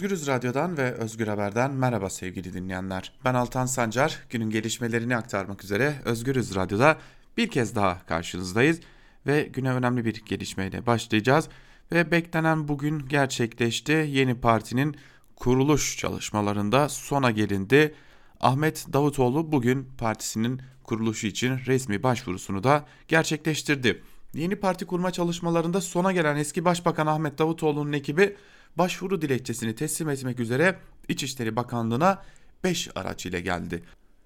Özgürüz Radyo'dan ve Özgür Haber'den merhaba sevgili dinleyenler. Ben Altan Sancar, günün gelişmelerini aktarmak üzere Özgürüz Radyo'da bir kez daha karşınızdayız ve güne önemli bir gelişmeyle başlayacağız. Ve beklenen bugün gerçekleşti. Yeni partinin kuruluş çalışmalarında sona gelindi. Ahmet Davutoğlu bugün partisinin kuruluşu için resmi başvurusunu da gerçekleştirdi. Yeni parti kurma çalışmalarında sona gelen eski Başbakan Ahmet Davutoğlu'nun ekibi başvuru dilekçesini teslim etmek üzere İçişleri Bakanlığı'na 5 araç ile geldi.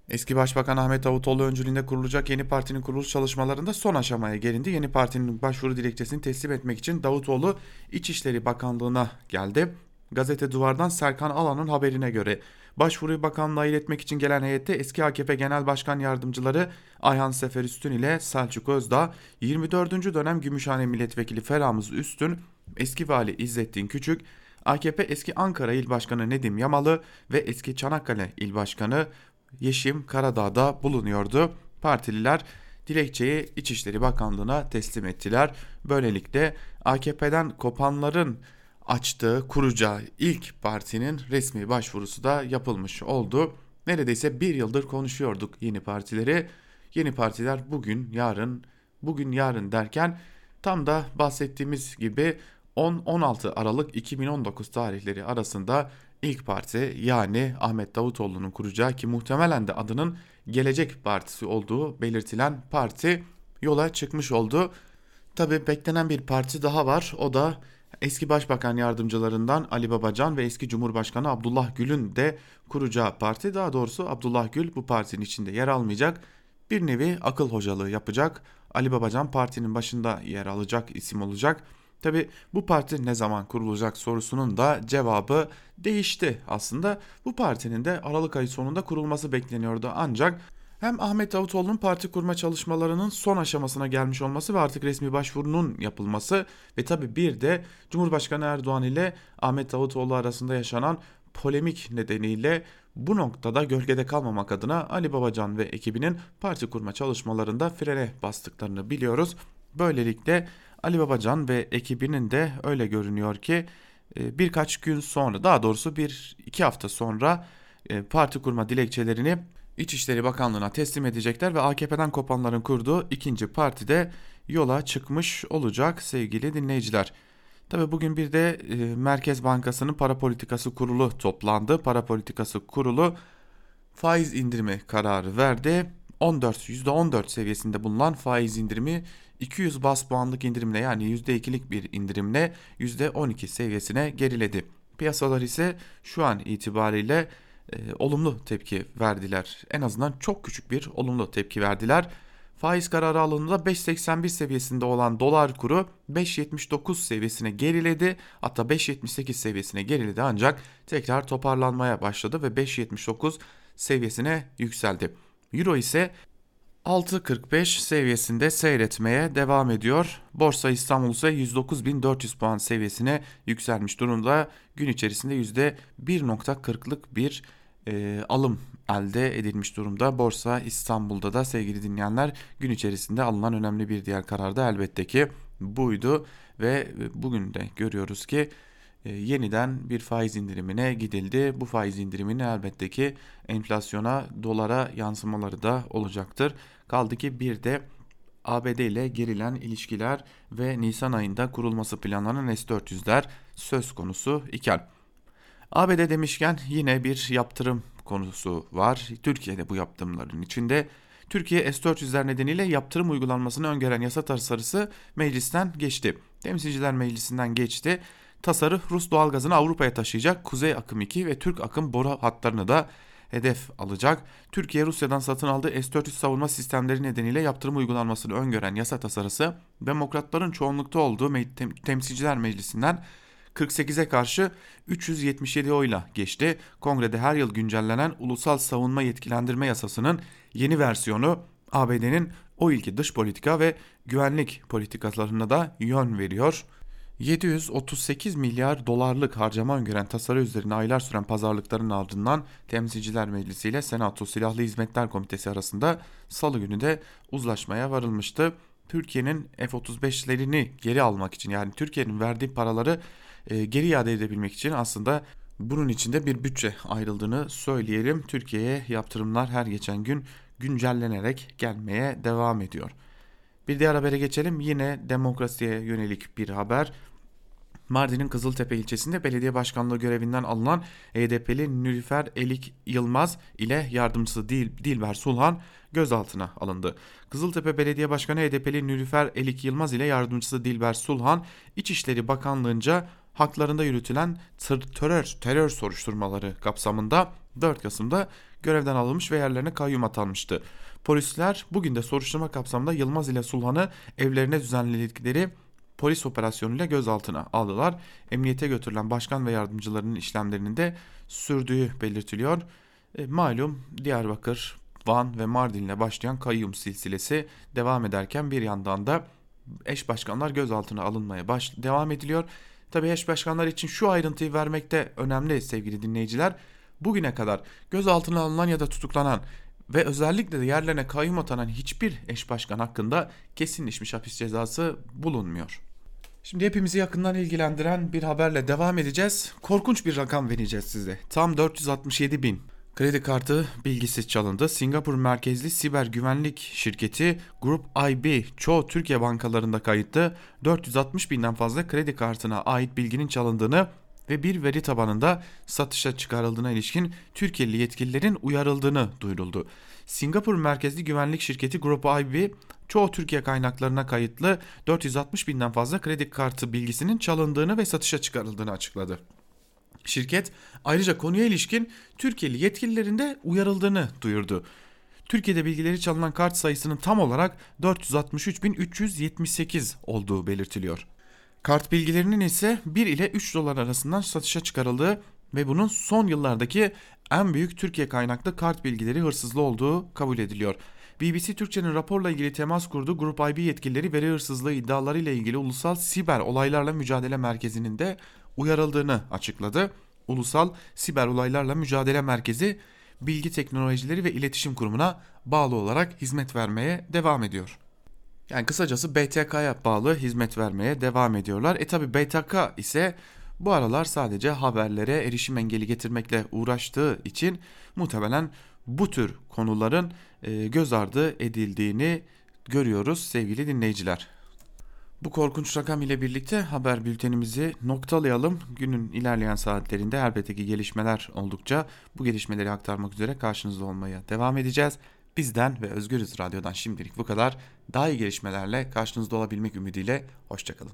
Eski Başbakan Ahmet Davutoğlu öncülüğünde kurulacak yeni partinin kuruluş çalışmalarında son aşamaya gelindi. Yeni partinin başvuru dilekçesini teslim etmek için Davutoğlu İçişleri Bakanlığı'na geldi. Gazete Duvar'dan Serkan Alan'ın haberine göre başvuruyu bakanlığa iletmek için gelen heyette eski AKP Genel Başkan Yardımcıları Ayhan Sefer Üstün ile Selçuk Özdağ, 24. dönem Gümüşhane Milletvekili Feramız Üstün, eski vali İzzettin Küçük, AKP eski Ankara İl Başkanı Nedim Yamalı ve eski Çanakkale İl Başkanı Yeşim Karadağ'da bulunuyordu. Partililer dilekçeyi İçişleri Bakanlığı'na teslim ettiler. Böylelikle AKP'den kopanların açtığı, kuracağı ilk partinin resmi başvurusu da yapılmış oldu. Neredeyse bir yıldır konuşuyorduk yeni partileri. Yeni partiler bugün, yarın, bugün yarın derken tam da bahsettiğimiz gibi 10-16 Aralık 2019 tarihleri arasında ilk parti yani Ahmet Davutoğlu'nun kuracağı ki muhtemelen de adının Gelecek Partisi olduğu belirtilen parti yola çıkmış oldu. Tabi beklenen bir parti daha var o da eski başbakan yardımcılarından Ali Babacan ve eski Cumhurbaşkanı Abdullah Gül'ün de kuracağı parti daha doğrusu Abdullah Gül bu partinin içinde yer almayacak bir nevi akıl hocalığı yapacak. Ali Babacan partinin başında yer alacak isim olacak. Tabi bu parti ne zaman kurulacak sorusunun da cevabı değişti aslında. Bu partinin de Aralık ayı sonunda kurulması bekleniyordu ancak hem Ahmet Davutoğlu'nun parti kurma çalışmalarının son aşamasına gelmiş olması ve artık resmi başvurunun yapılması ve tabi bir de Cumhurbaşkanı Erdoğan ile Ahmet Davutoğlu arasında yaşanan polemik nedeniyle bu noktada gölgede kalmamak adına Ali Babacan ve ekibinin parti kurma çalışmalarında frene bastıklarını biliyoruz. Böylelikle Ali Babacan ve ekibinin de öyle görünüyor ki e, birkaç gün sonra daha doğrusu bir iki hafta sonra e, parti kurma dilekçelerini İçişleri Bakanlığı'na teslim edecekler ve AKP'den kopanların kurduğu ikinci partide yola çıkmış olacak sevgili dinleyiciler. Tabi bugün bir de e, Merkez Bankası'nın para politikası kurulu toplandı. Para politikası kurulu faiz indirimi kararı verdi. 14 %14 seviyesinde bulunan faiz indirimi 200 bas puanlık indirimle yani %2'lik bir indirimle %12 seviyesine geriledi. Piyasalar ise şu an itibariyle e, olumlu tepki verdiler. En azından çok küçük bir olumlu tepki verdiler. Faiz kararı alındığında 5.81 seviyesinde olan dolar kuru 5.79 seviyesine geriledi. Hatta 5.78 seviyesine geriledi ancak tekrar toparlanmaya başladı ve 5.79 seviyesine yükseldi. Euro ise 6.45 seviyesinde seyretmeye devam ediyor. Borsa İstanbul ise 109.400 puan seviyesine yükselmiş durumda. Gün içerisinde %1.40'lık bir e, alım elde edilmiş durumda. Borsa İstanbul'da da sevgili dinleyenler gün içerisinde alınan önemli bir diğer karar da elbette ki buydu. Ve bugün de görüyoruz ki yeniden bir faiz indirimine gidildi. Bu faiz indiriminin elbette ki enflasyona, dolara yansımaları da olacaktır. Kaldı ki bir de ABD ile gerilen ilişkiler ve Nisan ayında kurulması planlanan S-400'ler söz konusu iken. ABD demişken yine bir yaptırım konusu var. Türkiye'de bu yaptırımların içinde Türkiye S-400'ler nedeniyle yaptırım uygulanmasını öngören yasa tasarısı meclisten geçti. Temsilciler Meclisi'nden geçti. Tasarı Rus doğalgazını Avrupa'ya taşıyacak Kuzey Akım 2 ve Türk Akım boru hatlarını da hedef alacak. Türkiye Rusya'dan satın aldığı S-400 savunma sistemleri nedeniyle yaptırım uygulanmasını öngören yasa tasarısı demokratların çoğunlukta olduğu Temsilciler Meclisi'nden 48'e karşı 377 oyla geçti. Kongrede her yıl güncellenen Ulusal Savunma Yetkilendirme Yasası'nın yeni versiyonu ABD'nin o ilki dış politika ve güvenlik politikalarına da yön veriyor. 738 milyar dolarlık harcama öngören tasarı üzerine aylar süren pazarlıkların ardından Temsilciler Meclisi ile Senato Silahlı Hizmetler Komitesi arasında salı günü de uzlaşmaya varılmıştı. Türkiye'nin F-35'lerini geri almak için yani Türkiye'nin verdiği paraları e, geri iade edebilmek için aslında Bunun için de bir bütçe ayrıldığını söyleyelim. Türkiye'ye yaptırımlar her geçen gün güncellenerek gelmeye devam ediyor. Bir diğer habere geçelim. Yine demokrasiye yönelik bir haber. Mardin'in Kızıltepe ilçesinde belediye başkanlığı görevinden alınan HDP'li Nülüfer Elik Yılmaz ile yardımcısı Dil, Dilber Sulhan gözaltına alındı. Kızıltepe Belediye Başkanı HDP'li Nülüfer Elik Yılmaz ile yardımcısı Dilber Sulhan İçişleri Bakanlığı'nca haklarında yürütülen terör, terör soruşturmaları kapsamında 4 Kasım'da görevden alınmış ve yerlerine kayyum atanmıştı. Polisler bugün de soruşturma kapsamında Yılmaz ile Sulhan'ı evlerine düzenledikleri polis operasyonuyla gözaltına aldılar. Emniyete götürülen başkan ve yardımcılarının işlemlerinin de sürdüğü belirtiliyor. E, malum Diyarbakır, Van ve Mardin ile başlayan kayyum silsilesi devam ederken bir yandan da eş başkanlar gözaltına alınmaya baş devam ediliyor. Tabi eş başkanlar için şu ayrıntıyı vermek de önemli sevgili dinleyiciler. Bugüne kadar gözaltına alınan ya da tutuklanan ve özellikle de yerlerine kayyum atanan hiçbir eş başkan hakkında kesinleşmiş hapis cezası bulunmuyor. Şimdi hepimizi yakından ilgilendiren bir haberle devam edeceğiz. Korkunç bir rakam vereceğiz size. Tam 467 bin kredi kartı bilgisi çalındı. Singapur merkezli siber güvenlik şirketi Group IB çoğu Türkiye bankalarında kayıtlı 460 binden fazla kredi kartına ait bilginin çalındığını ve bir veri tabanında satışa çıkarıldığına ilişkin Türkiye'li yetkililerin uyarıldığını duyuruldu. Singapur merkezli güvenlik şirketi Grup IB çoğu Türkiye kaynaklarına kayıtlı 460 binden fazla kredi kartı bilgisinin çalındığını ve satışa çıkarıldığını açıkladı. Şirket ayrıca konuya ilişkin Türkiye'li yetkililerin de uyarıldığını duyurdu. Türkiye'de bilgileri çalınan kart sayısının tam olarak 463.378 olduğu belirtiliyor. Kart bilgilerinin ise 1 ile 3 dolar arasından satışa çıkarıldığı ve bunun son yıllardaki en büyük Türkiye kaynaklı kart bilgileri hırsızlı olduğu kabul ediliyor. BBC Türkçe'nin raporla ilgili temas kurduğu Grup IB yetkilileri veri hırsızlığı iddiaları ile ilgili Ulusal Siber Olaylarla Mücadele Merkezi'nin de uyarıldığını açıkladı. Ulusal Siber Olaylarla Mücadele Merkezi Bilgi Teknolojileri ve İletişim Kurumu'na bağlı olarak hizmet vermeye devam ediyor. Yani kısacası BTK'ya bağlı hizmet vermeye devam ediyorlar. E tabi BTK ise bu aralar sadece haberlere erişim engeli getirmekle uğraştığı için muhtemelen bu tür konuların e, göz ardı edildiğini görüyoruz sevgili dinleyiciler. Bu korkunç rakam ile birlikte haber bültenimizi noktalayalım. Günün ilerleyen saatlerinde elbette ki gelişmeler oldukça bu gelişmeleri aktarmak üzere karşınızda olmaya devam edeceğiz. Bizden ve Özgürüz Radyo'dan şimdilik bu kadar. Daha iyi gelişmelerle karşınızda olabilmek ümidiyle hoşçakalın.